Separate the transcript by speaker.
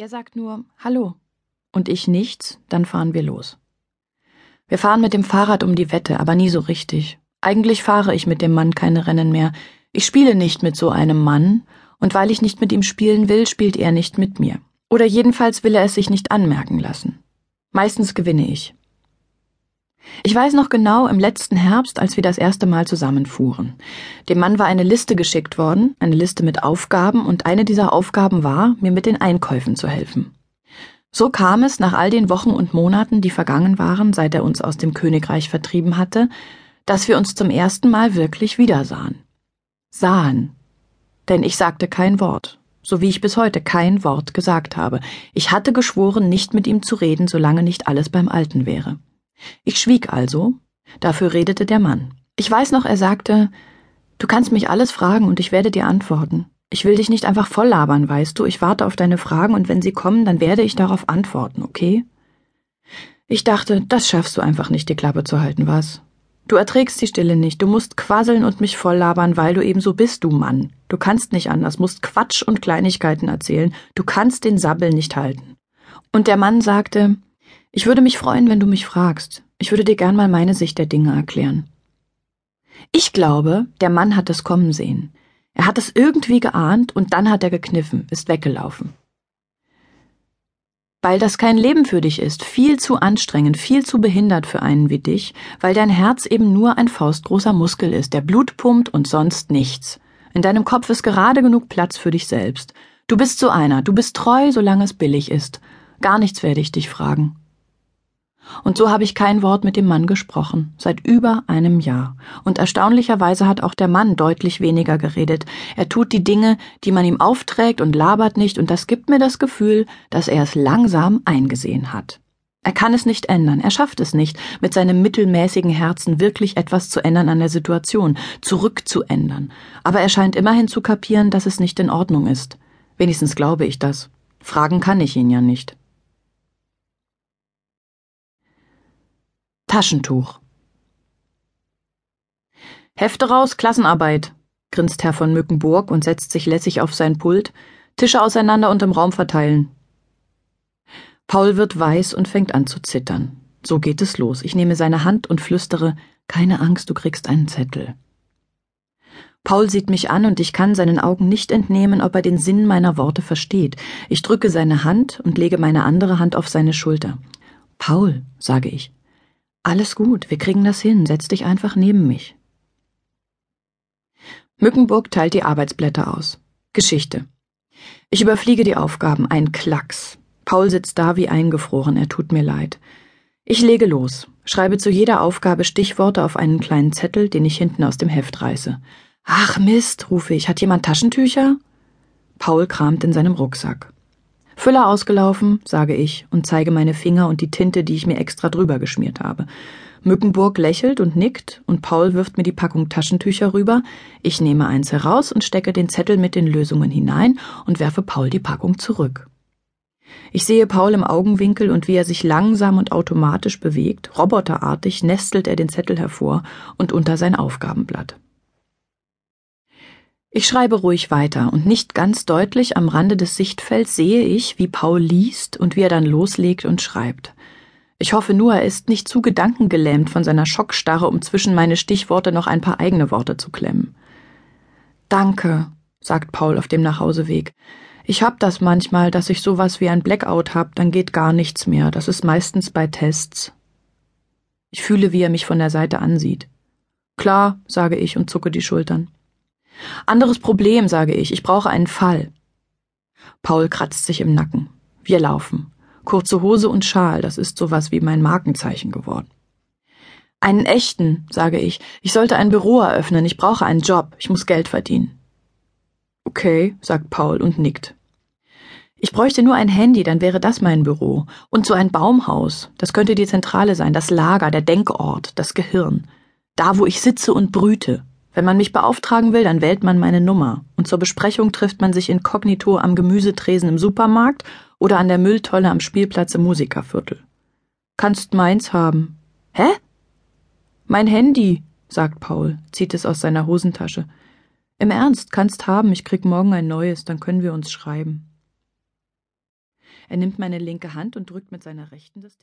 Speaker 1: Er sagt nur Hallo und ich nichts, dann fahren wir los. Wir fahren mit dem Fahrrad um die Wette, aber nie so richtig. Eigentlich fahre ich mit dem Mann keine Rennen mehr. Ich spiele nicht mit so einem Mann, und weil ich nicht mit ihm spielen will, spielt er nicht mit mir. Oder jedenfalls will er es sich nicht anmerken lassen. Meistens gewinne ich. Ich weiß noch genau im letzten Herbst, als wir das erste Mal zusammenfuhren. Dem Mann war eine Liste geschickt worden, eine Liste mit Aufgaben, und eine dieser Aufgaben war, mir mit den Einkäufen zu helfen. So kam es nach all den Wochen und Monaten, die vergangen waren, seit er uns aus dem Königreich vertrieben hatte, dass wir uns zum ersten Mal wirklich wiedersahen. Sahen. Denn ich sagte kein Wort, so wie ich bis heute kein Wort gesagt habe. Ich hatte geschworen, nicht mit ihm zu reden, solange nicht alles beim Alten wäre. Ich schwieg also, dafür redete der Mann. Ich weiß noch, er sagte, Du kannst mich alles fragen und ich werde dir antworten. Ich will dich nicht einfach voll labern, weißt du, ich warte auf deine Fragen und wenn sie kommen, dann werde ich darauf antworten, okay? Ich dachte, das schaffst du einfach nicht, die Klappe zu halten, was? Du erträgst die Stille nicht, du musst quasseln und mich voll labern, weil du eben so bist, du Mann. Du kannst nicht anders, musst Quatsch und Kleinigkeiten erzählen, du kannst den Sabbel nicht halten. Und der Mann sagte, ich würde mich freuen, wenn du mich fragst. Ich würde dir gern mal meine Sicht der Dinge erklären. Ich glaube, der Mann hat es kommen sehen. Er hat es irgendwie geahnt und dann hat er gekniffen, ist weggelaufen. Weil das kein Leben für dich ist, viel zu anstrengend, viel zu behindert für einen wie dich, weil dein Herz eben nur ein faustgroßer Muskel ist, der Blut pumpt und sonst nichts. In deinem Kopf ist gerade genug Platz für dich selbst. Du bist so einer, du bist treu, solange es billig ist. Gar nichts werde ich dich fragen. Und so habe ich kein Wort mit dem Mann gesprochen, seit über einem Jahr. Und erstaunlicherweise hat auch der Mann deutlich weniger geredet. Er tut die Dinge, die man ihm aufträgt und labert nicht, und das gibt mir das Gefühl, dass er es langsam eingesehen hat. Er kann es nicht ändern, er schafft es nicht, mit seinem mittelmäßigen Herzen wirklich etwas zu ändern an der Situation, zurückzuändern. Aber er scheint immerhin zu kapieren, dass es nicht in Ordnung ist. Wenigstens glaube ich das. Fragen kann ich ihn ja nicht. Taschentuch. Hefte raus, Klassenarbeit, grinst Herr von Mückenburg und setzt sich lässig auf sein Pult, Tische auseinander und im Raum verteilen. Paul wird weiß und fängt an zu zittern. So geht es los. Ich nehme seine Hand und flüstere, keine Angst, du kriegst einen Zettel. Paul sieht mich an und ich kann seinen Augen nicht entnehmen, ob er den Sinn meiner Worte versteht. Ich drücke seine Hand und lege meine andere Hand auf seine Schulter. Paul, sage ich, alles gut, wir kriegen das hin, setz dich einfach neben mich. Mückenburg teilt die Arbeitsblätter aus. Geschichte. Ich überfliege die Aufgaben, ein Klacks. Paul sitzt da wie eingefroren, er tut mir leid. Ich lege los, schreibe zu jeder Aufgabe Stichworte auf einen kleinen Zettel, den ich hinten aus dem Heft reiße. Ach Mist, rufe ich, hat jemand Taschentücher? Paul kramt in seinem Rucksack. Füller ausgelaufen, sage ich und zeige meine Finger und die Tinte, die ich mir extra drüber geschmiert habe. Mückenburg lächelt und nickt und Paul wirft mir die Packung Taschentücher rüber. Ich nehme eins heraus und stecke den Zettel mit den Lösungen hinein und werfe Paul die Packung zurück. Ich sehe Paul im Augenwinkel und wie er sich langsam und automatisch bewegt, roboterartig nestelt er den Zettel hervor und unter sein Aufgabenblatt. Ich schreibe ruhig weiter, und nicht ganz deutlich am Rande des Sichtfelds sehe ich, wie Paul liest und wie er dann loslegt und schreibt. Ich hoffe nur, er ist nicht zu gedankengelähmt von seiner Schockstarre, um zwischen meine Stichworte noch ein paar eigene Worte zu klemmen. Danke, sagt Paul auf dem Nachhauseweg. Ich hab das manchmal, dass ich sowas wie ein Blackout hab, dann geht gar nichts mehr. Das ist meistens bei Tests. Ich fühle, wie er mich von der Seite ansieht. Klar, sage ich und zucke die Schultern. Anderes Problem, sage ich, ich brauche einen Fall. Paul kratzt sich im Nacken. Wir laufen. Kurze Hose und Schal, das ist sowas wie mein Markenzeichen geworden. Einen echten, sage ich. Ich sollte ein Büro eröffnen, ich brauche einen Job, ich muss Geld verdienen. Okay, sagt Paul und nickt. Ich bräuchte nur ein Handy, dann wäre das mein Büro. Und so ein Baumhaus, das könnte die Zentrale sein, das Lager, der Denkort, das Gehirn. Da, wo ich sitze und brüte, wenn man mich beauftragen will, dann wählt man meine Nummer. Und zur Besprechung trifft man sich inkognito am Gemüsetresen im Supermarkt oder an der Mülltolle am Spielplatz im Musikerviertel. Kannst meins haben. Hä? Mein Handy, sagt Paul, zieht es aus seiner Hosentasche. Im Ernst, kannst haben, ich krieg morgen ein neues, dann können wir uns schreiben. Er nimmt meine linke Hand und drückt mit seiner rechten das